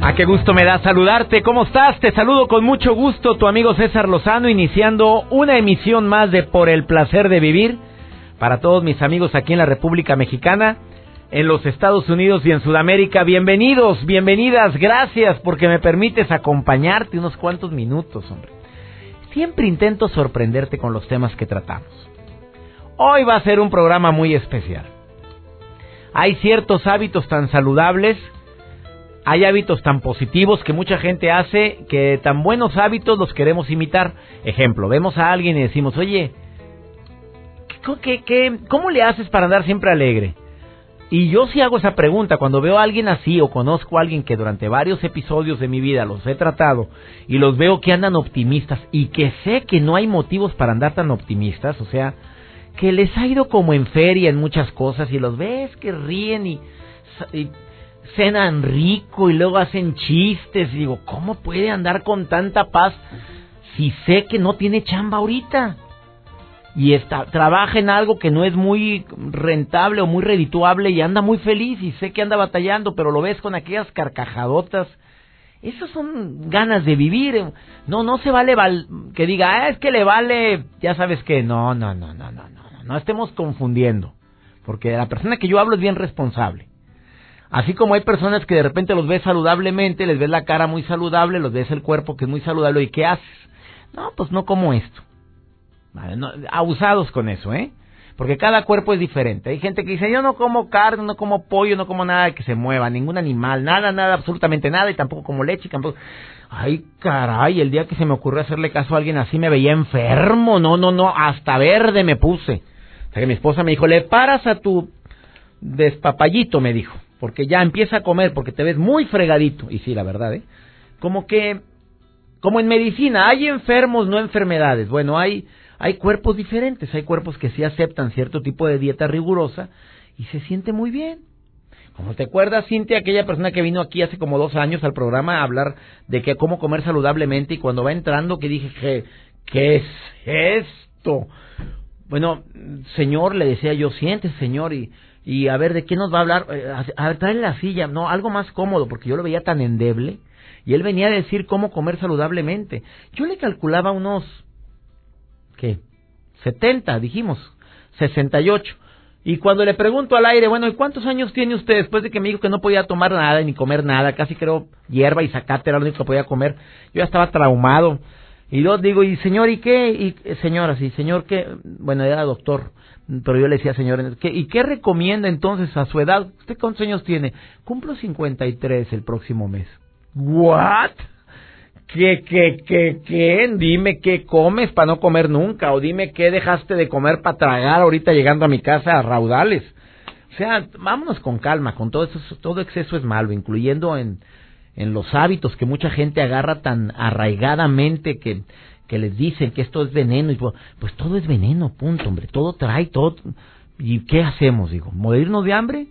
A ah, qué gusto me da saludarte. ¿Cómo estás? Te saludo con mucho gusto, tu amigo César Lozano, iniciando una emisión más de Por el placer de vivir para todos mis amigos aquí en la República Mexicana, en los Estados Unidos y en Sudamérica. Bienvenidos, bienvenidas, gracias porque me permites acompañarte unos cuantos minutos, hombre. Siempre intento sorprenderte con los temas que tratamos. Hoy va a ser un programa muy especial. Hay ciertos hábitos tan saludables hay hábitos tan positivos que mucha gente hace que tan buenos hábitos los queremos imitar. Ejemplo, vemos a alguien y decimos, oye, cómo le haces para andar siempre alegre? Y yo sí hago esa pregunta cuando veo a alguien así o conozco a alguien que durante varios episodios de mi vida los he tratado y los veo que andan optimistas y que sé que no hay motivos para andar tan optimistas, o sea, que les ha ido como en feria en muchas cosas y los ves que ríen y cenan rico y luego hacen chistes. Digo, ¿cómo puede andar con tanta paz si sé que no tiene chamba ahorita? Y está, trabaja en algo que no es muy rentable o muy redituable y anda muy feliz y sé que anda batallando, pero lo ves con aquellas carcajadotas. Esas son ganas de vivir. No, no se vale que diga, ah, es que le vale, ya sabes que no, no, no, no, no, no, no estemos confundiendo. Porque la persona que yo hablo es bien responsable. Así como hay personas que de repente los ves saludablemente, les ves la cara muy saludable, los ves el cuerpo que es muy saludable, ¿y qué haces? No, pues no como esto. abusados con eso, ¿eh? Porque cada cuerpo es diferente. Hay gente que dice, yo no como carne, no como pollo, no como nada que se mueva, ningún animal, nada, nada, absolutamente nada, y tampoco como leche, tampoco... Ay, caray, el día que se me ocurrió hacerle caso a alguien así me veía enfermo, no, no, no, hasta verde me puse. O sea que mi esposa me dijo, le paras a tu despapallito, me dijo porque ya empieza a comer, porque te ves muy fregadito. Y sí, la verdad, ¿eh? Como que, como en medicina, hay enfermos, no enfermedades. Bueno, hay, hay cuerpos diferentes, hay cuerpos que sí aceptan cierto tipo de dieta rigurosa y se siente muy bien. Como te acuerdas, Cintia, aquella persona que vino aquí hace como dos años al programa a hablar de que cómo comer saludablemente y cuando va entrando que dije, que, ¿qué es esto? Bueno, señor, le decía yo, siente, señor, y y a ver de qué nos va a hablar, eh, a ver, traerle la silla, no, algo más cómodo, porque yo lo veía tan endeble, y él venía a decir cómo comer saludablemente. Yo le calculaba unos, ¿qué? 70, dijimos, 68. Y cuando le pregunto al aire, bueno, ¿y cuántos años tiene usted después de que me dijo que no podía tomar nada ni comer nada? Casi creo hierba y zacate era lo único que podía comer. Yo ya estaba traumado. Y yo digo, ¿y señor y qué? Y señora, sí, señor qué? Bueno, era doctor. Pero yo le decía, señor, ¿y qué recomienda entonces a su edad? ¿Usted cuántos años tiene? Cumplo 53 el próximo mes. ¿What? ¿Qué, qué, qué, qué? Dime qué comes para no comer nunca. O dime qué dejaste de comer para tragar ahorita llegando a mi casa a raudales. O sea, vámonos con calma, con todo eso, todo exceso es malo, incluyendo en, en los hábitos que mucha gente agarra tan arraigadamente que que les dicen que esto es veneno, y pues, pues, todo es veneno, punto, hombre, todo trae, todo. ¿Y qué hacemos? Digo, ¿morirnos de hambre?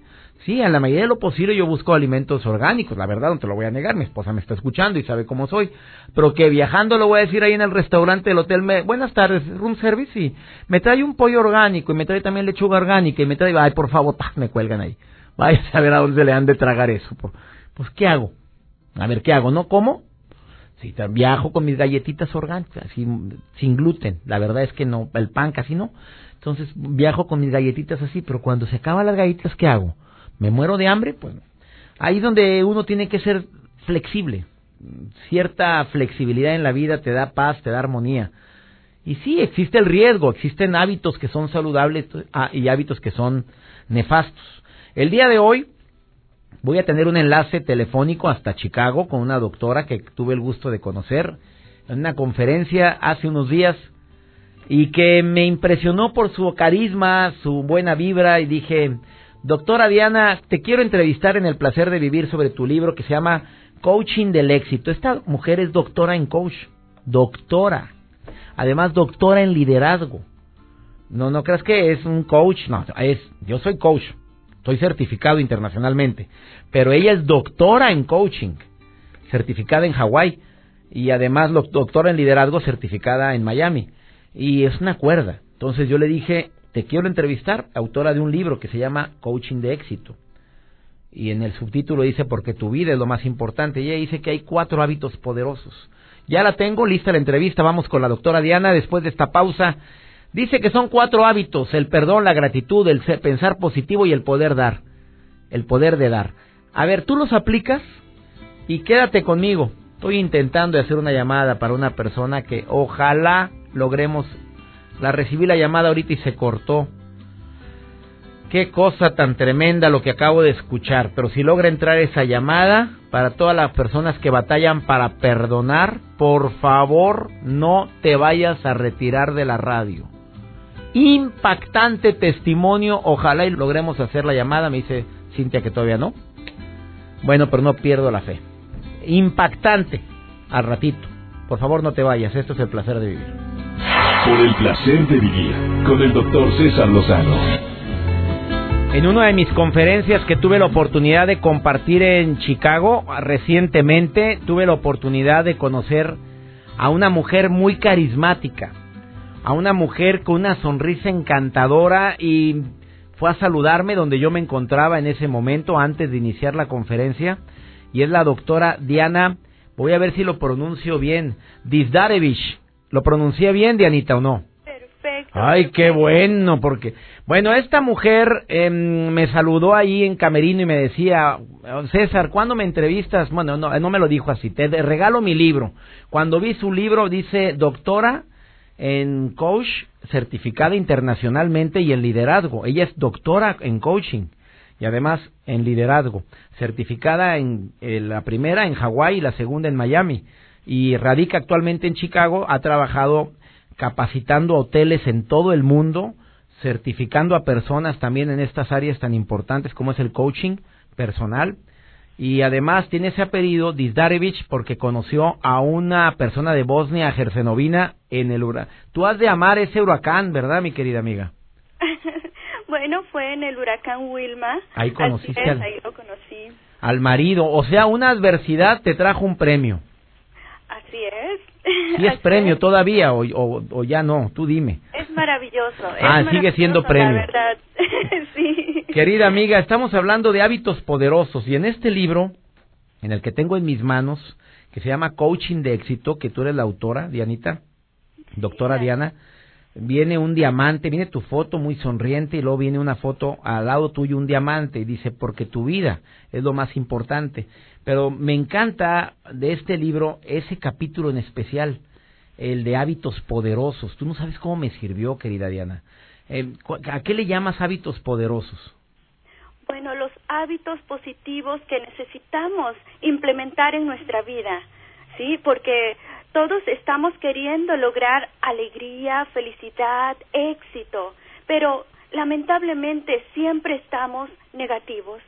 Sí, a la mayoría de lo posible yo busco alimentos orgánicos, la verdad, no te lo voy a negar, mi esposa me está escuchando y sabe cómo soy, pero que viajando lo voy a decir ahí en el restaurante del hotel, me, buenas tardes, room service, y me trae un pollo orgánico y me trae también lechuga orgánica y me trae, ay, por favor, me cuelgan ahí, vaya a saber a dónde le han de tragar eso, pues, ¿qué hago? A ver, ¿qué hago? ¿No como? Sí, viajo con mis galletitas orgánicas, así, sin gluten. La verdad es que no, el pan casi no. Entonces viajo con mis galletitas así, pero cuando se acaban las galletitas, ¿qué hago? ¿Me muero de hambre? Pues ahí es donde uno tiene que ser flexible. Cierta flexibilidad en la vida te da paz, te da armonía. Y sí, existe el riesgo, existen hábitos que son saludables ah, y hábitos que son nefastos. El día de hoy Voy a tener un enlace telefónico hasta Chicago con una doctora que tuve el gusto de conocer en una conferencia hace unos días y que me impresionó por su carisma, su buena vibra y dije, Doctora Diana, te quiero entrevistar en el placer de vivir sobre tu libro que se llama Coaching del éxito. Esta mujer es doctora en coach, doctora. Además, doctora en liderazgo. No, no creas que es un coach, no, es, yo soy coach, estoy certificado internacionalmente, pero ella es doctora en coaching, certificada en Hawái y además doctora en liderazgo certificada en Miami. Y es una cuerda. Entonces yo le dije, te quiero entrevistar, autora de un libro que se llama Coaching de éxito. Y en el subtítulo dice, porque tu vida es lo más importante. Y ella dice que hay cuatro hábitos poderosos. Ya la tengo, lista la entrevista, vamos con la doctora Diana después de esta pausa. Dice que son cuatro hábitos, el perdón, la gratitud, el pensar positivo y el poder dar. El poder de dar. A ver, ¿tú los aplicas? Y quédate conmigo. Estoy intentando hacer una llamada para una persona que ojalá logremos. La recibí la llamada ahorita y se cortó. Qué cosa tan tremenda lo que acabo de escuchar. Pero si logra entrar esa llamada, para todas las personas que batallan para perdonar, por favor no te vayas a retirar de la radio. Impactante testimonio, ojalá y logremos hacer la llamada, me dice Cintia que todavía no. Bueno, pero no pierdo la fe. Impactante, al ratito. Por favor no te vayas, esto es el placer de vivir. Por el placer de vivir, con el doctor César Lozano. En una de mis conferencias que tuve la oportunidad de compartir en Chicago recientemente, tuve la oportunidad de conocer a una mujer muy carismática, a una mujer con una sonrisa encantadora y fue a saludarme donde yo me encontraba en ese momento antes de iniciar la conferencia y es la doctora Diana, voy a ver si lo pronuncio bien, Dizdarevich. ¿Lo pronuncié bien, Dianita, o no? Ay, qué bueno, porque, bueno, esta mujer em, me saludó ahí en Camerino y me decía, César, ¿cuándo me entrevistas? Bueno, no, no me lo dijo así, te regalo mi libro. Cuando vi su libro, dice, doctora en coach, certificada internacionalmente y en liderazgo. Ella es doctora en coaching y además en liderazgo, certificada en la primera en Hawái y la segunda en Miami y radica actualmente en Chicago, ha trabajado capacitando hoteles en todo el mundo, certificando a personas también en estas áreas tan importantes como es el coaching personal. Y además tiene ese apellido Dizdarevich porque conoció a una persona de Bosnia Herzegovina en el huracán. Tú has de amar ese huracán, ¿verdad, mi querida amiga? bueno, fue en el huracán Wilma. Ahí conociste al, ahí lo conocí. al marido. O sea, una adversidad te trajo un premio. Así es. ¿Sí es premio todavía o, o, ya no? Tú dime. Es maravilloso. ah, sigue siendo premio. La verdad. sí. Querida amiga, estamos hablando de hábitos poderosos y en este libro, en el que tengo en mis manos, que se llama Coaching de éxito, que tú eres la autora, Dianita, doctora Diana, viene un diamante, viene tu foto muy sonriente y luego viene una foto al lado tuyo, un diamante, y dice, porque tu vida es lo más importante. Pero me encanta de este libro ese capítulo en especial, el de hábitos poderosos. Tú no sabes cómo me sirvió, querida Diana. Eh, ¿A qué le llamas hábitos poderosos? Bueno, los hábitos positivos que necesitamos implementar en nuestra vida, ¿sí? Porque todos estamos queriendo lograr alegría, felicidad, éxito, pero lamentablemente siempre estamos negativos,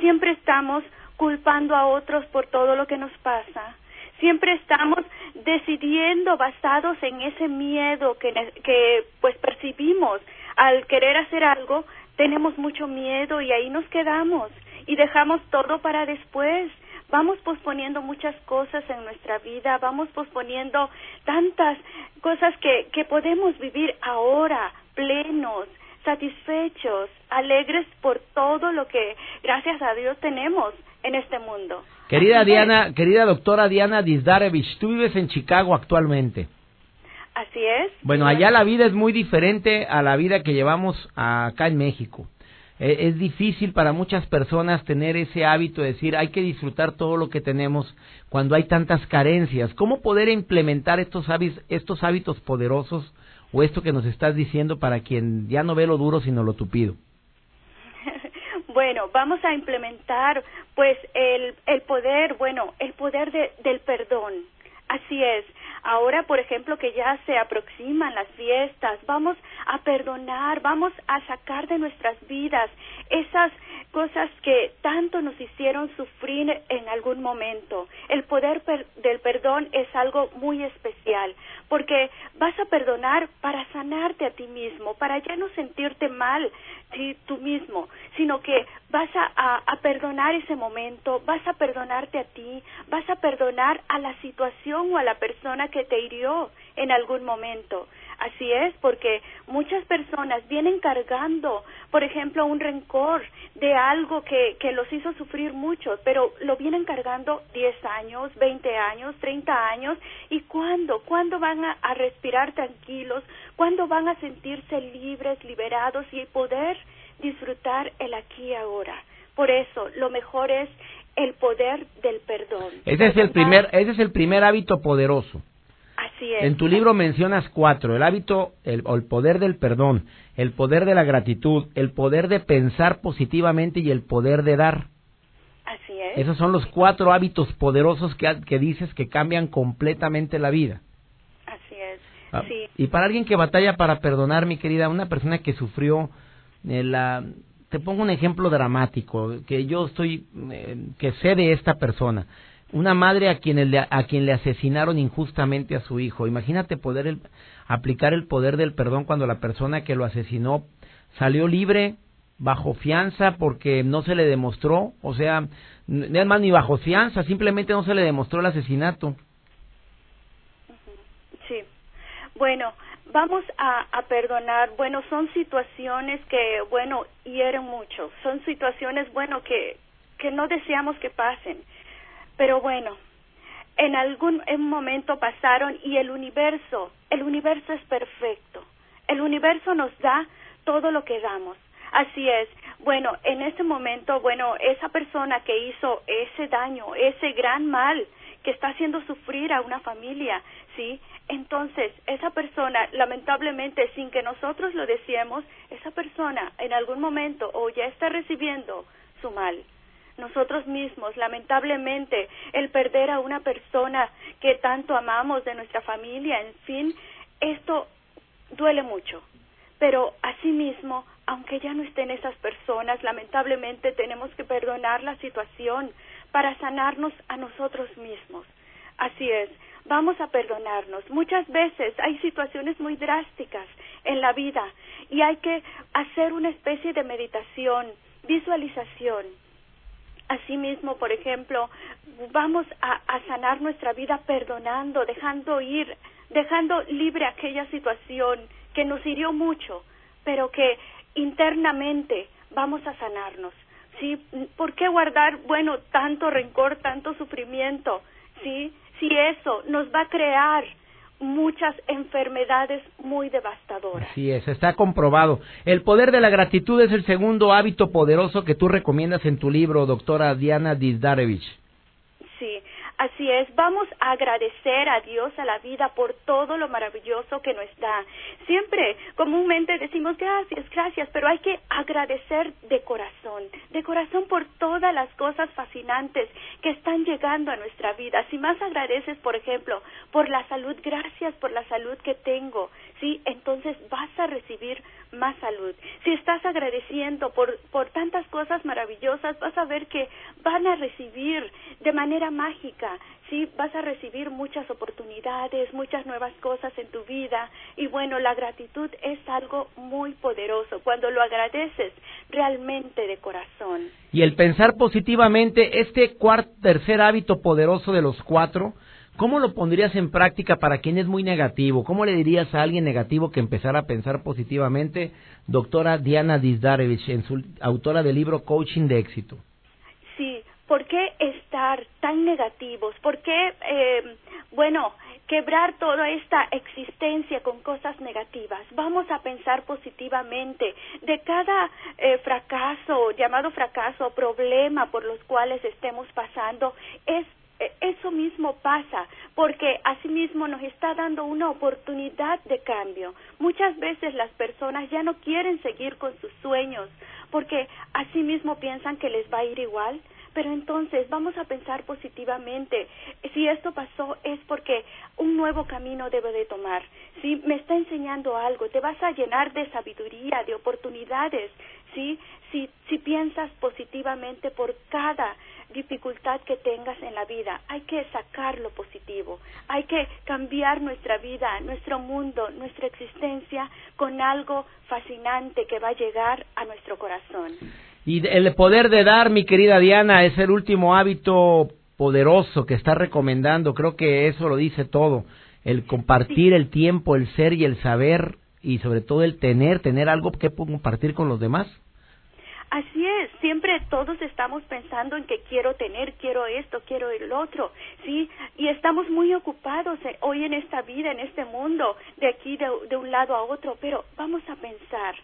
siempre estamos culpando a otros por todo lo que nos pasa, siempre estamos decidiendo basados en ese miedo que, pues percibimos. Al querer hacer algo, tenemos mucho miedo y ahí nos quedamos y dejamos todo para después. Vamos posponiendo muchas cosas en nuestra vida, vamos posponiendo tantas cosas que, que podemos vivir ahora, plenos, satisfechos, alegres por todo lo que, gracias a Dios, tenemos en este mundo. Querida Diana, querida doctora Diana Dizdarevich, tú vives en Chicago actualmente. Así es. Bueno, allá la vida es muy diferente a la vida que llevamos acá en México. Eh, es difícil para muchas personas tener ese hábito de decir hay que disfrutar todo lo que tenemos cuando hay tantas carencias. ¿Cómo poder implementar estos hábitos, estos hábitos poderosos o esto que nos estás diciendo para quien ya no ve lo duro sino lo tupido? Bueno, vamos a implementar pues el, el poder, bueno, el poder de, del perdón. Así es. Ahora, por ejemplo, que ya se aproximan las fiestas, vamos a perdonar, vamos a sacar de nuestras vidas esas cosas que tanto nos hicieron sufrir en algún momento. El poder del perdón es algo muy especial, porque vas a perdonar para sanarte a ti mismo, para ya no sentirte mal tú mismo, sino que vas a, a perdonar ese momento, vas a perdonarte a ti, vas a perdonar a la situación o a la persona que te hirió en algún momento. Así es, porque muchas personas vienen cargando, por ejemplo, un rencor de algo que, que los hizo sufrir mucho, pero lo vienen cargando 10 años, 20 años, 30 años. ¿Y cuándo? ¿Cuándo van a, a respirar tranquilos? ¿Cuándo van a sentirse libres, liberados y poder disfrutar el aquí y ahora? Por eso, lo mejor es el poder del perdón. Ese es el primer, ese es el primer hábito poderoso. Así es. En tu libro mencionas cuatro, el hábito, el, el, poder del perdón, el poder de la gratitud, el poder de pensar positivamente y el poder de dar. Así es. Esos son los cuatro hábitos poderosos que, que dices que cambian completamente la vida. Así es. Ah, sí. Y para alguien que batalla para perdonar, mi querida, una persona que sufrió eh, la... Te pongo un ejemplo dramático, que yo estoy, eh, que sé de esta persona una madre a quien, le, a quien le asesinaron injustamente a su hijo. Imagínate poder el, aplicar el poder del perdón cuando la persona que lo asesinó salió libre bajo fianza porque no se le demostró, o sea, es más ni bajo fianza, simplemente no se le demostró el asesinato. Sí. Bueno, vamos a, a perdonar. Bueno, son situaciones que, bueno, hieren mucho. Son situaciones, bueno, que, que no deseamos que pasen pero bueno, en algún momento pasaron y el universo, el universo es perfecto. El universo nos da todo lo que damos. Así es. Bueno, en ese momento, bueno, esa persona que hizo ese daño, ese gran mal que está haciendo sufrir a una familia, ¿sí? Entonces, esa persona, lamentablemente, sin que nosotros lo deseemos, esa persona en algún momento o ya está recibiendo su mal nosotros mismos, lamentablemente, el perder a una persona que tanto amamos de nuestra familia, en fin, esto duele mucho. Pero asimismo, aunque ya no estén esas personas, lamentablemente tenemos que perdonar la situación para sanarnos a nosotros mismos. Así es, vamos a perdonarnos. Muchas veces hay situaciones muy drásticas en la vida y hay que hacer una especie de meditación, visualización Asimismo, por ejemplo, vamos a, sanar nuestra vida perdonando, dejando ir, dejando libre aquella situación que nos hirió mucho, pero que internamente vamos a sanarnos. ¿Sí? ¿Por qué guardar, bueno, tanto rencor, tanto sufrimiento? ¿Sí? Si eso nos va a crear muchas enfermedades muy devastadoras. Así es, está comprobado. El poder de la gratitud es el segundo hábito poderoso que tú recomiendas en tu libro, doctora Diana Dizdarevich. Sí, Así es, vamos a agradecer a Dios, a la vida, por todo lo maravilloso que nos da. Siempre, comúnmente decimos gracias, gracias, pero hay que agradecer de corazón, de corazón por todas las cosas fascinantes que están llegando a nuestra vida. Si más agradeces, por ejemplo, por la salud, gracias por la salud que tengo, ¿sí? Entonces vas a recibir más salud. Si estás agradeciendo por, por tantas cosas maravillosas, vas a ver que van a recibir de manera mágica sí vas a recibir muchas oportunidades, muchas nuevas cosas en tu vida y bueno, la gratitud es algo muy poderoso cuando lo agradeces realmente de corazón. Y el pensar positivamente, este cuarto, tercer hábito poderoso de los cuatro, ¿cómo lo pondrías en práctica para quien es muy negativo? ¿Cómo le dirías a alguien negativo que empezara a pensar positivamente? Doctora Diana Dizdarevich, en su, autora del libro Coaching de Éxito. Sí, ¿Por qué estar tan negativos? ¿Por qué, eh, bueno, quebrar toda esta existencia con cosas negativas? Vamos a pensar positivamente de cada eh, fracaso, llamado fracaso, problema por los cuales estemos pasando, es eso mismo pasa, porque asimismo nos está dando una oportunidad de cambio. Muchas veces las personas ya no quieren seguir con sus sueños, porque asimismo piensan que les va a ir igual, pero entonces vamos a pensar positivamente. Si esto pasó es porque un nuevo camino debo de tomar. Si me está enseñando algo, te vas a llenar de sabiduría, de oportunidades. ¿sí? Si, si piensas positivamente por cada dificultad que tengas en la vida, hay que sacar lo positivo, hay que cambiar nuestra vida, nuestro mundo, nuestra existencia con algo fascinante que va a llegar a nuestro corazón. Y el poder de dar, mi querida Diana, es el último hábito poderoso que está recomendando. Creo que eso lo dice todo. El compartir el tiempo, el ser y el saber y sobre todo el tener, tener algo que compartir con los demás. Así es, siempre todos estamos pensando en que quiero tener, quiero esto, quiero el otro, ¿sí? Y estamos muy ocupados eh, hoy en esta vida, en este mundo, de aquí, de, de un lado a otro, pero vamos a pensar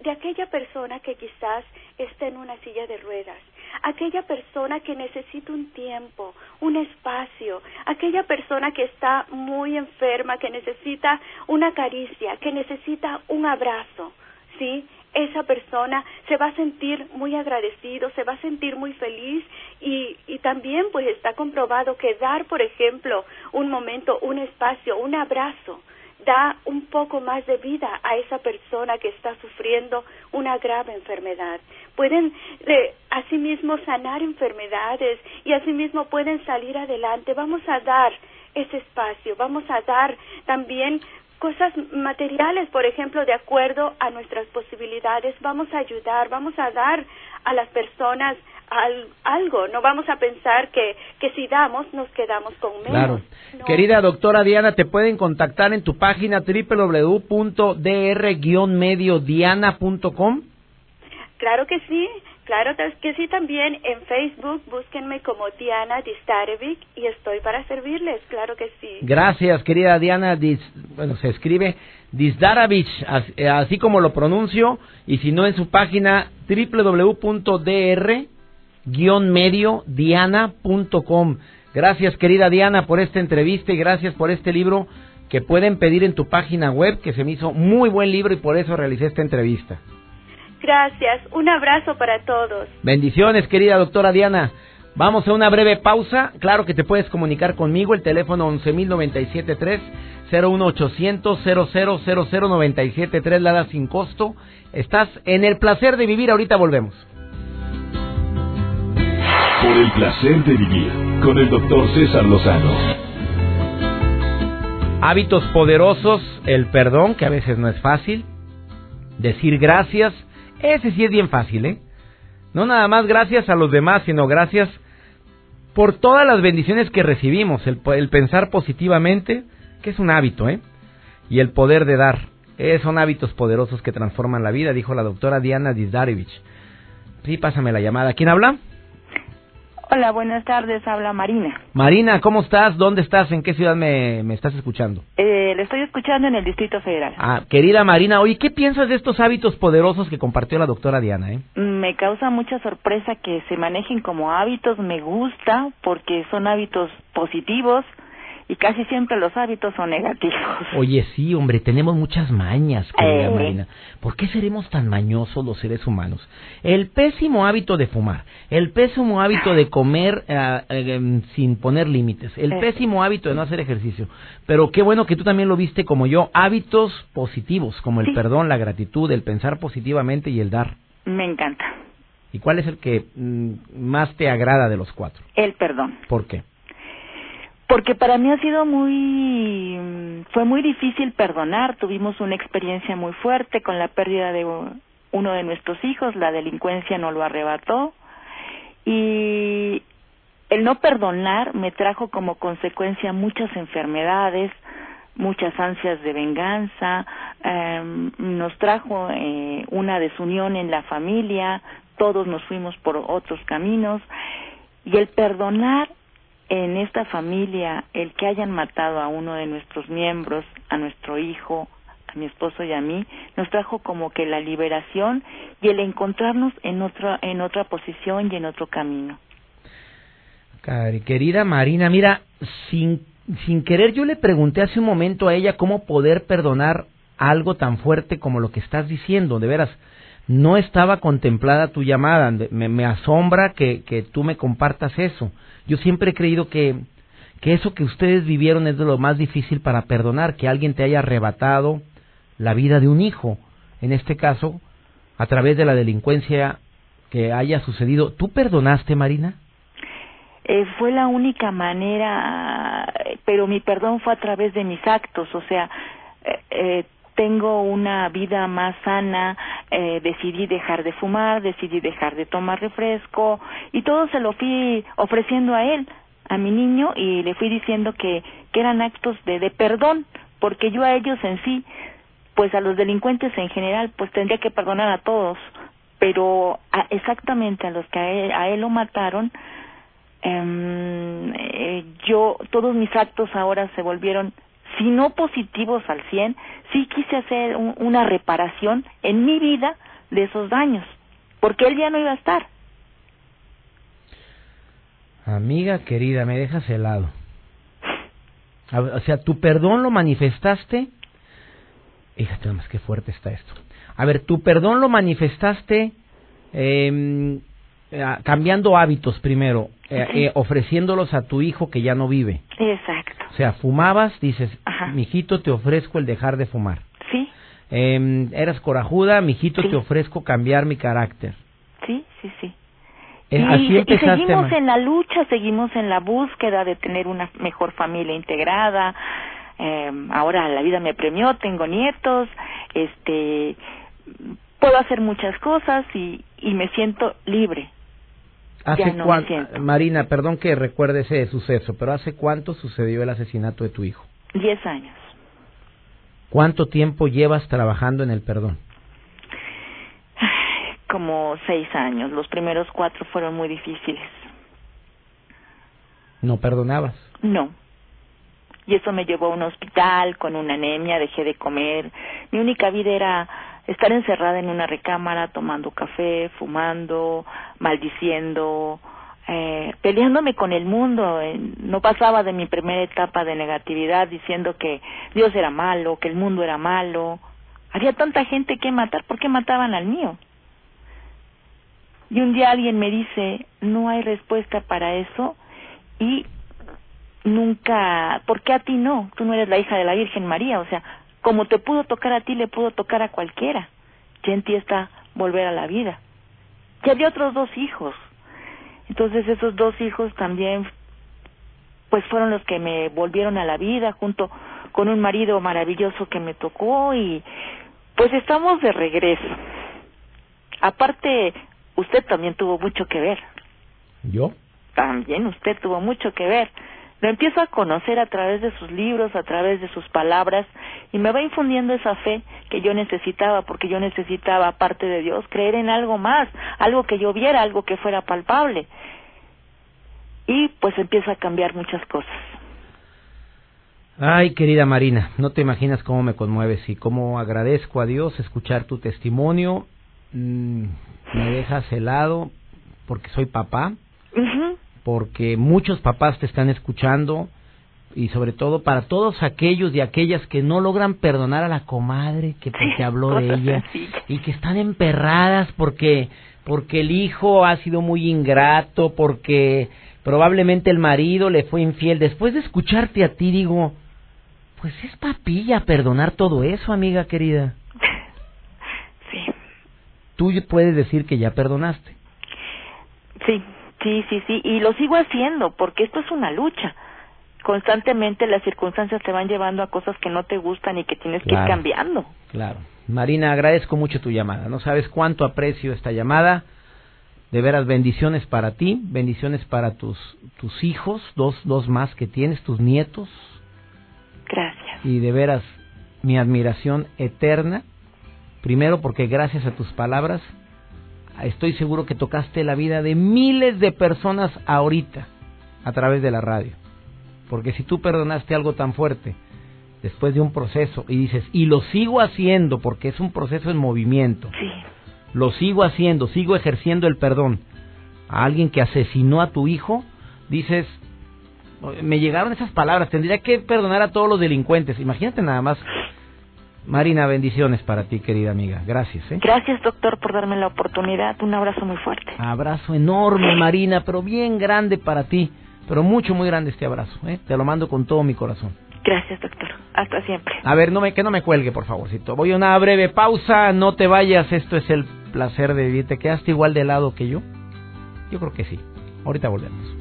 de aquella persona que quizás está en una silla de ruedas, aquella persona que necesita un tiempo, un espacio, aquella persona que está muy enferma, que necesita una caricia, que necesita un abrazo, ¿sí? Esa persona se va a sentir muy agradecido, se va a sentir muy feliz y, y también pues está comprobado que dar, por ejemplo, un momento, un espacio, un abrazo, da un poco más de vida a esa persona que está sufriendo una grave enfermedad. Pueden eh, asimismo sanar enfermedades y asimismo pueden salir adelante. Vamos a dar ese espacio, vamos a dar también cosas materiales, por ejemplo, de acuerdo a nuestras posibilidades, vamos a ayudar, vamos a dar a las personas algo, no vamos a pensar que, que si damos nos quedamos con menos. Claro. Querida doctora Diana, te pueden contactar en tu página www.dr-mediodiana.com. Claro que sí, claro que sí también en Facebook búsquenme como Diana Distarevic y estoy para servirles, claro que sí. Gracias, querida Diana, bueno, se escribe Disdaravich, así como lo pronuncio, y si no en su página www.dr medio diana.com. Gracias querida Diana por esta entrevista y gracias por este libro que pueden pedir en tu página web, que se me hizo muy buen libro y por eso realicé esta entrevista. Gracias, un abrazo para todos. Bendiciones querida doctora Diana. Vamos a una breve pausa. Claro que te puedes comunicar conmigo. El teléfono 11.097.3, 01800 0000973, la da sin costo. Estás en el placer de vivir. Ahorita volvemos. Por el placer de vivir con el doctor César Lozano. Hábitos poderosos, el perdón, que a veces no es fácil. Decir gracias, ese sí es bien fácil, ¿eh? No nada más gracias a los demás, sino gracias por todas las bendiciones que recibimos. El, pensar positivamente, que es un hábito, ¿eh? Y el poder de dar. Eh, son hábitos poderosos que transforman la vida, dijo la doctora Diana Dizdarevich. Sí, pásame la llamada. ¿Quién habla? Hola, buenas tardes, habla Marina. Marina, ¿cómo estás? ¿Dónde estás? ¿En qué ciudad me, me estás escuchando? Eh, le estoy escuchando en el Distrito Federal. Ah, querida Marina, oye, ¿qué piensas de estos hábitos poderosos que compartió la doctora Diana? Eh? Me causa mucha sorpresa que se manejen como hábitos, me gusta porque son hábitos positivos, y casi siempre los hábitos son negativos. Oye, sí, hombre, tenemos muchas mañas, querida eh. Marina. ¿Por qué seremos tan mañosos los seres humanos? El pésimo hábito de fumar, el pésimo hábito de comer eh, eh, em, sin poner límites, el pésimo hábito de no hacer ejercicio. Pero qué bueno que tú también lo viste como yo, hábitos positivos, como el perdón, la gratitud, el pensar positivamente y el dar. Me encanta. ¿Y cuál es el que mm, más te agrada de los cuatro? El perdón. ¿Por qué? Porque para mí ha sido muy fue muy difícil perdonar. Tuvimos una experiencia muy fuerte con la pérdida de uno de nuestros hijos la delincuencia no lo arrebató y el no perdonar me trajo como consecuencia muchas enfermedades muchas ansias de venganza em, nos trajo eh, una desunión en la familia todos nos fuimos por otros caminos y el perdonar en esta familia el que hayan matado a uno de nuestros miembros, a nuestro hijo, a mi esposo y a mí, nos trajo como que la liberación y el encontrarnos en otra en otra posición y en otro camino. Querida Marina, mira, sin sin querer yo le pregunté hace un momento a ella cómo poder perdonar algo tan fuerte como lo que estás diciendo, de veras. no estaba contemplada tu llamada. Me, me asombra que, que tú me compartas eso. Yo siempre he creído que, que eso que ustedes vivieron es de lo más difícil para perdonar, que alguien te haya arrebatado la vida de un hijo, en este caso, a través de la delincuencia que haya sucedido. ¿Tú perdonaste, Marina? Eh, fue la única manera, pero mi perdón fue a través de mis actos, o sea, eh, eh, tengo una vida más sana, eh, decidí dejar de fumar, decidí dejar de tomar refresco y todo se lo fui ofreciendo a él, a mi niño y le fui diciendo que, que eran actos de, de perdón, porque yo a ellos en sí, pues a los delincuentes en general, pues tendría que perdonar a todos, pero exactamente a los que a él, lo mataron, em, eh, yo, todos mis actos ahora se volvieron si no positivos al 100, sí quise hacer una reparación en mi vida de esos daños, porque él ya no iba a estar. Amiga querida, me dejas helado. O sea, tu perdón lo manifestaste. Fíjate más qué fuerte está esto. A ver, tu perdón lo manifestaste eh, cambiando hábitos primero, eh, eh, ofreciéndolos a tu hijo que ya no vive. Exacto. O sea, fumabas, dices, mijito, te ofrezco el dejar de fumar. Sí. Eh, eras corajuda, mijito, te ofrezco cambiar mi carácter. Sí, sí, sí. Eh, así y seguimos en la lucha, seguimos en la búsqueda de tener una mejor familia integrada. Eh, ahora la vida me premió, tengo nietos, este, puedo hacer muchas cosas y, y me siento libre. ¿Hace cuánto, Marina, perdón que recuerde ese suceso, pero ¿hace cuánto sucedió el asesinato de tu hijo? Diez años. ¿Cuánto tiempo llevas trabajando en el perdón? Como seis años. Los primeros cuatro fueron muy difíciles. ¿No perdonabas? No. Y eso me llevó a un hospital con una anemia, dejé de comer. Mi única vida era estar encerrada en una recámara tomando café, fumando, maldiciendo, eh, peleándome con el mundo. no pasaba de mi primera etapa de negatividad diciendo que Dios era malo, que el mundo era malo. Había tanta gente que matar, ¿por qué mataban al mío? Y un día alguien me dice, no hay respuesta para eso y nunca, ¿por qué a ti no? Tú no eres la hija de la Virgen María, o sea, como te pudo tocar a ti, le pudo tocar a cualquiera. Ya en ti está volver a la vida. Ya había otros dos hijos. Entonces esos dos hijos también, pues fueron los que me volvieron a la vida junto con un marido maravilloso que me tocó y pues estamos de regreso. Aparte, usted también tuvo mucho que ver. ¿Yo? También usted tuvo mucho que ver. Lo empiezo a conocer a través de sus libros, a través de sus palabras, y me va infundiendo esa fe que yo necesitaba, porque yo necesitaba, aparte de Dios, creer en algo más, algo que yo viera, algo que fuera palpable. Y pues empieza a cambiar muchas cosas. Ay, querida Marina, no te imaginas cómo me conmueves y cómo agradezco a Dios escuchar tu testimonio. Mm, me dejas helado porque soy papá porque muchos papás te están escuchando y sobre todo para todos aquellos y aquellas que no logran perdonar a la comadre que te habló de ella y que están emperradas porque porque el hijo ha sido muy ingrato, porque probablemente el marido le fue infiel. Después de escucharte a ti digo, pues es papilla perdonar todo eso, amiga querida. Sí. Tú puedes decir que ya perdonaste. Sí, Sí, sí, sí, y lo sigo haciendo porque esto es una lucha. Constantemente las circunstancias te van llevando a cosas que no te gustan y que tienes que ir cambiando. Claro. Marina, agradezco mucho tu llamada. No sabes cuánto aprecio esta llamada. De veras, bendiciones para ti, bendiciones para tus, tus hijos, dos, dos más que tienes, tus nietos. Gracias. Y de veras, mi admiración eterna, primero porque gracias a tus palabras estoy seguro que tocaste la vida de miles de personas ahorita a través de la radio. Porque si tú perdonaste algo tan fuerte después de un proceso y dices, y lo sigo haciendo porque es un proceso en movimiento, sí. lo sigo haciendo, sigo ejerciendo el perdón a alguien que asesinó a tu hijo, dices, me llegaron esas palabras, tendría que perdonar a todos los delincuentes. Imagínate nada más Marina, bendiciones para ti, querida amiga. Gracias. ¿eh? Gracias, doctor, por darme la oportunidad. Un abrazo muy fuerte. Abrazo enorme, Marina, pero bien grande para ti. Pero mucho, muy grande este abrazo. ¿eh? Te lo mando con todo mi corazón. Gracias, doctor. Hasta siempre. A ver, no me, que no me cuelgue, por favorcito. Voy a una breve pausa. No te vayas. Esto es el placer de vivir. ¿Te quedaste igual de lado que yo? Yo creo que sí. Ahorita volvemos.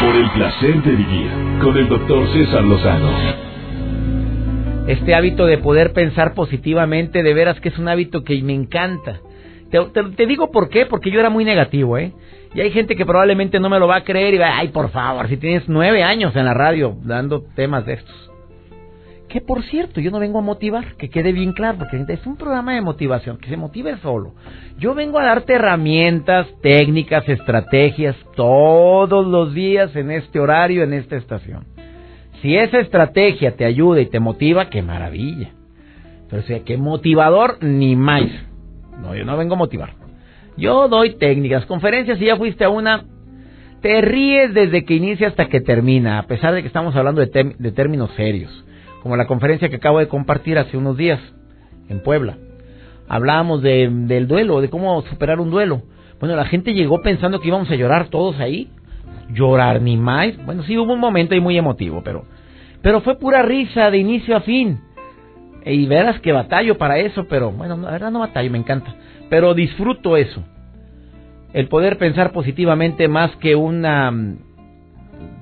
Por el placer de vivir con el doctor César Lozano. Este hábito de poder pensar positivamente, de veras que es un hábito que me encanta. Te, digo por qué, porque yo era muy negativo, ¿eh? Y hay gente que probablemente no me lo va a creer y va, ay, por favor, si tienes nueve años en la radio dando temas de estos. Que por cierto, yo no vengo a motivar, que quede bien claro, porque es un programa de motivación, que se motive solo. Yo vengo a darte herramientas, técnicas, estrategias, todos los días en este horario, en esta estación. Si esa estrategia te ayuda y te motiva, qué maravilla. Pero si que motivador, ni más. No, yo no vengo a motivar. Yo doy técnicas, conferencias, si ya fuiste a una, te ríes desde que inicia hasta que termina, a pesar de que estamos hablando de, de términos serios, como la conferencia que acabo de compartir hace unos días en Puebla. Hablábamos de, del duelo, de cómo superar un duelo. Bueno, la gente llegó pensando que íbamos a llorar todos ahí. Llorar ni más. Bueno, sí hubo un momento ahí muy emotivo, pero, pero fue pura risa de inicio a fin. Y verás que batallo para eso, pero bueno, la verdad no batallo, me encanta pero disfruto eso. El poder pensar positivamente más que una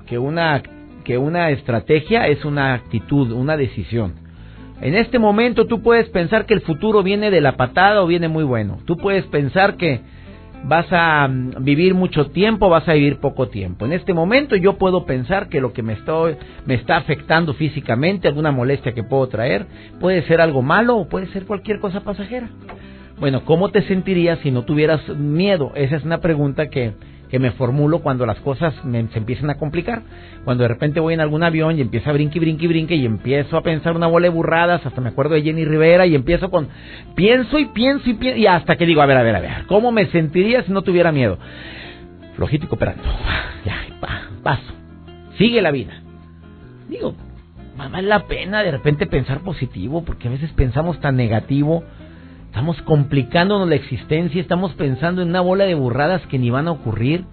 que una que una estrategia es una actitud, una decisión. En este momento tú puedes pensar que el futuro viene de la patada o viene muy bueno. Tú puedes pensar que vas a mm, vivir mucho tiempo, vas a vivir poco tiempo. En este momento yo puedo pensar que lo que me estoy me está afectando físicamente, alguna molestia que puedo traer, puede ser algo malo o puede ser cualquier cosa pasajera. Bueno, ¿cómo te sentirías si no tuvieras miedo? Esa es una pregunta que, que me formulo cuando las cosas me, se empiezan a complicar. Cuando de repente voy en algún avión y empiezo a brinque, brinque, brinque y empiezo a pensar una bola de burradas, hasta me acuerdo de Jenny Rivera y empiezo con, pienso y pienso y pienso, y hasta que digo, a ver, a ver, a ver, ¿cómo me sentiría si no tuviera miedo? Flojito y cooperando. Ya, paso. Sigue la vida. Digo, vale la pena de repente pensar positivo, porque a veces pensamos tan negativo Estamos complicándonos la existencia, estamos pensando en una bola de burradas que ni van a ocurrir.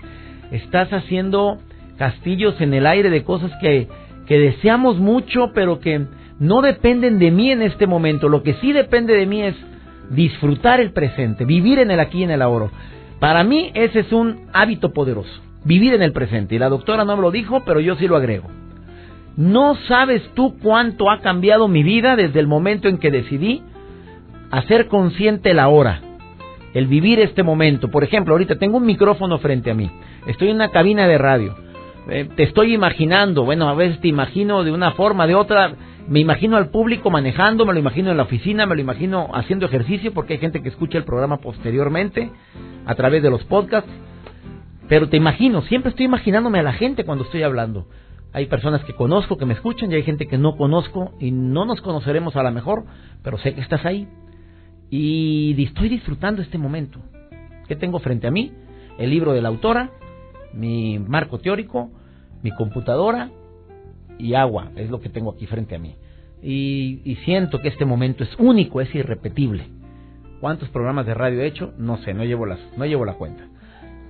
Estás haciendo castillos en el aire de cosas que, que deseamos mucho, pero que no dependen de mí en este momento. Lo que sí depende de mí es disfrutar el presente, vivir en el aquí y en el ahora. Para mí ese es un hábito poderoso, vivir en el presente. Y la doctora no me lo dijo, pero yo sí lo agrego. No sabes tú cuánto ha cambiado mi vida desde el momento en que decidí hacer consciente la hora, el vivir este momento. Por ejemplo, ahorita tengo un micrófono frente a mí, estoy en una cabina de radio, eh, te estoy imaginando, bueno, a veces te imagino de una forma, de otra, me imagino al público manejando, me lo imagino en la oficina, me lo imagino haciendo ejercicio, porque hay gente que escucha el programa posteriormente a través de los podcasts. Pero te imagino, siempre estoy imaginándome a la gente cuando estoy hablando. Hay personas que conozco que me escuchan y hay gente que no conozco y no nos conoceremos a lo mejor, pero sé que estás ahí y estoy disfrutando este momento. ¿Qué tengo frente a mí? El libro de la autora, mi marco teórico, mi computadora y agua, es lo que tengo aquí frente a mí. Y, siento que este momento es único, es irrepetible. ¿Cuántos programas de radio he hecho? No sé, no llevo, las, no llevo la cuenta.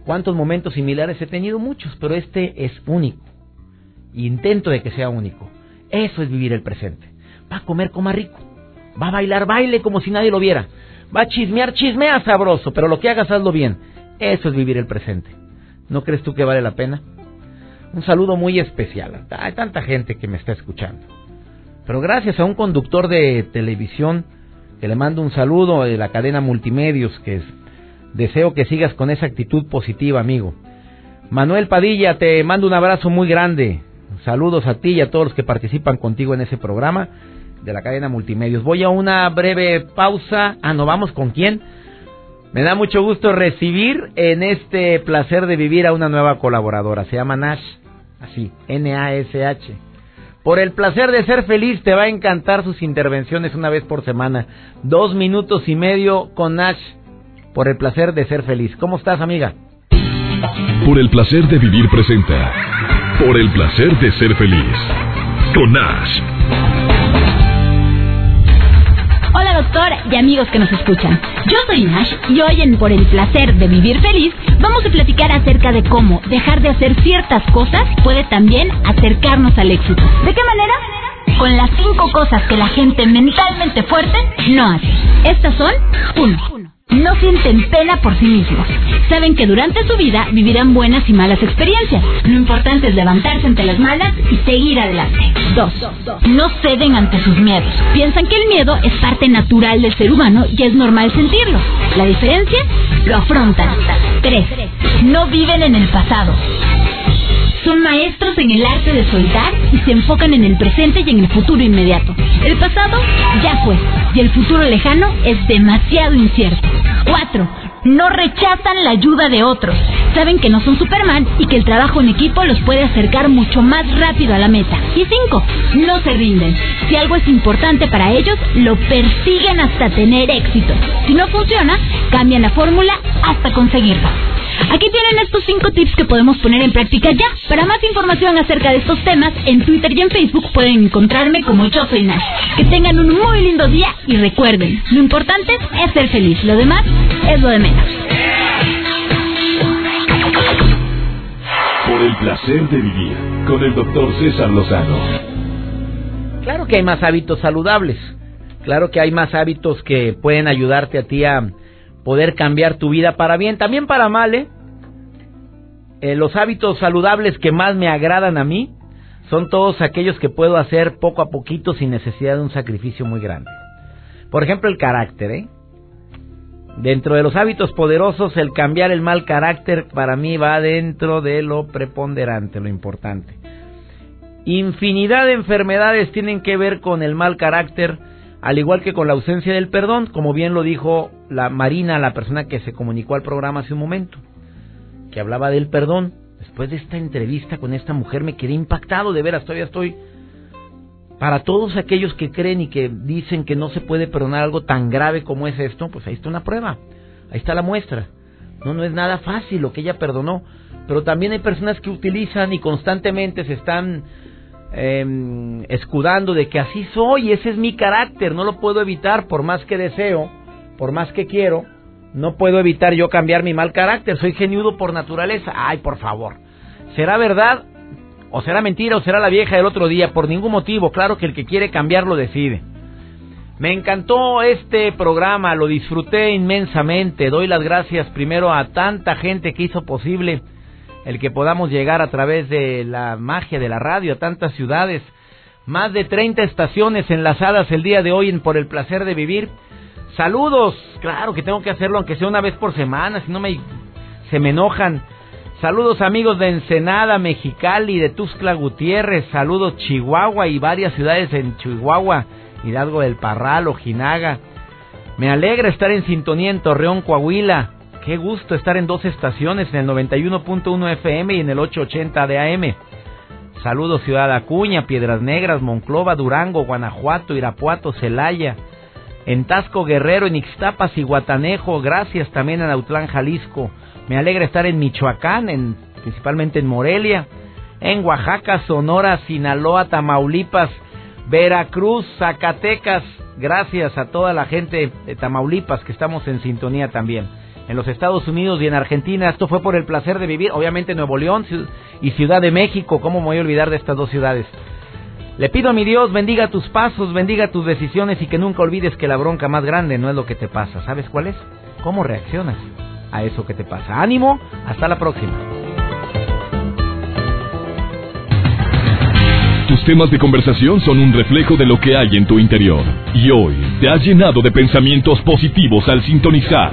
¿Cuántos momentos similares he tenido? Muchos, pero este es único. Intento de que sea único. Eso es vivir el presente. Va a comer, coma rico. Va a bailar, baile como si nadie lo viera. Va a chismear, chismea sabroso, pero lo que hagas, hazlo bien. Eso es vivir el presente. ¿No crees tú que vale la pena? Un saludo muy especial. Hay tanta gente que me está escuchando. Pero gracias a un conductor de televisión que le mando un saludo de la cadena Multimedios, que es, deseo que sigas con esa actitud positiva, amigo. Manuel Padilla, te mando un abrazo muy grande. Saludos a ti y a todos los que participan contigo en ese programa de la cadena Multimedios. Voy a una breve pausa. Ah, no, vamos con quién. Me da mucho gusto recibir en este placer de vivir a una nueva colaboradora. Se llama Nash. Así, N-A-S-H. Por el placer de ser feliz, te va a encantar sus intervenciones una vez por semana. Dos minutos y medio con Nash. Por el placer de ser feliz. ¿Cómo estás, amiga? Por el placer de vivir presenta. Por el placer de ser feliz. Con Nash. Doctor y amigos que nos escuchan. Yo soy Nash y hoy en Por el placer de vivir feliz vamos a platicar acerca de cómo dejar de hacer ciertas cosas puede también acercarnos al éxito. ¿De qué manera? Con las cinco cosas que la gente mentalmente fuerte no hace. Estas son 1 no sienten pena por sí mismos. Saben que durante su vida vivirán buenas y malas experiencias. Lo importante es levantarse ante las malas y seguir adelante. 2. No ceden ante sus miedos. Piensan que el miedo es parte natural del ser humano y es normal sentirlo. La diferencia, lo afrontan. 3. No viven en el pasado. Son maestros en el arte de soltar y se enfocan en el presente y en el futuro inmediato. El pasado ya fue y el futuro lejano es demasiado incierto. 4. No rechazan la ayuda de otros. Saben que no son Superman y que el trabajo en equipo los puede acercar mucho más rápido a la meta. Y 5. No se rinden. Si algo es importante para ellos, lo persiguen hasta tener éxito. Si no funciona, cambian la fórmula hasta conseguirlo. Aquí tienen estos cinco tips que podemos poner en práctica ya. Para más información acerca de estos temas, en Twitter y en Facebook pueden encontrarme como Yo Soy Nash. Que tengan un muy lindo día y recuerden, lo importante es ser feliz, lo demás es lo de menos. Por el placer de vivir con el doctor César Lozano. Claro que hay más hábitos saludables. Claro que hay más hábitos que pueden ayudarte a ti a poder cambiar tu vida para bien, también para mal, ¿eh? ¿eh? los hábitos saludables que más me agradan a mí son todos aquellos que puedo hacer poco a poquito sin necesidad de un sacrificio muy grande. Por ejemplo, el carácter, ¿eh? Dentro de los hábitos poderosos, el cambiar el mal carácter para mí va dentro de lo preponderante, lo importante. Infinidad de enfermedades tienen que ver con el mal carácter al igual que con la ausencia del perdón, como bien lo dijo la Marina, la persona que se comunicó al programa hace un momento, que hablaba del perdón. Después de esta entrevista con esta mujer me quedé impactado, de veras, todavía estoy... Para todos aquellos que creen y que dicen que no se puede perdonar algo tan grave como es esto, pues ahí está una prueba, ahí está la muestra. No, no es nada fácil lo que ella perdonó, pero también hay personas que utilizan y constantemente se están eh, escudando de que así soy, ese es mi carácter, no lo puedo evitar por más que deseo, por más que quiero, no puedo evitar yo cambiar mi mal carácter, soy geniudo por naturaleza. Ay, por favor, ¿será verdad o será mentira o será la vieja del otro día? Por ningún motivo, claro que el que quiere cambiarlo decide. Me encantó este programa, lo disfruté inmensamente. Doy las gracias primero a tanta gente que hizo posible el que podamos llegar a través de la magia de la radio a tantas ciudades. Más de 30 estaciones enlazadas el día de hoy en Por el Placer de Vivir. Saludos, claro que tengo que hacerlo aunque sea una vez por semana, si no me se me enojan. Saludos amigos de Ensenada, Mexicali, de Tuxtla Gutiérrez, saludos Chihuahua y varias ciudades en Chihuahua, Hidalgo del Parral, Ojinaga. Me alegra estar en sintonía en Torreón, Coahuila. Qué gusto estar en dos estaciones, en el 91.1 FM y en el 880 de AM. Saludos Ciudad Acuña, Piedras Negras, Monclova, Durango, Guanajuato, Irapuato, Celaya, en Tasco Guerrero, en Ixtapas y Guatanejo. Gracias también a Nautlán, Jalisco. Me alegra estar en Michoacán, en, principalmente en Morelia, en Oaxaca, Sonora, Sinaloa, Tamaulipas, Veracruz, Zacatecas. Gracias a toda la gente de Tamaulipas que estamos en sintonía también en los Estados Unidos y en Argentina. Esto fue por el placer de vivir, obviamente Nuevo León y Ciudad de México. ¿Cómo me voy a olvidar de estas dos ciudades? Le pido a mi Dios, bendiga tus pasos, bendiga tus decisiones y que nunca olvides que la bronca más grande no es lo que te pasa. ¿Sabes cuál es? ¿Cómo reaccionas a eso que te pasa? Ánimo, hasta la próxima. Tus temas de conversación son un reflejo de lo que hay en tu interior. Y hoy te has llenado de pensamientos positivos al sintonizar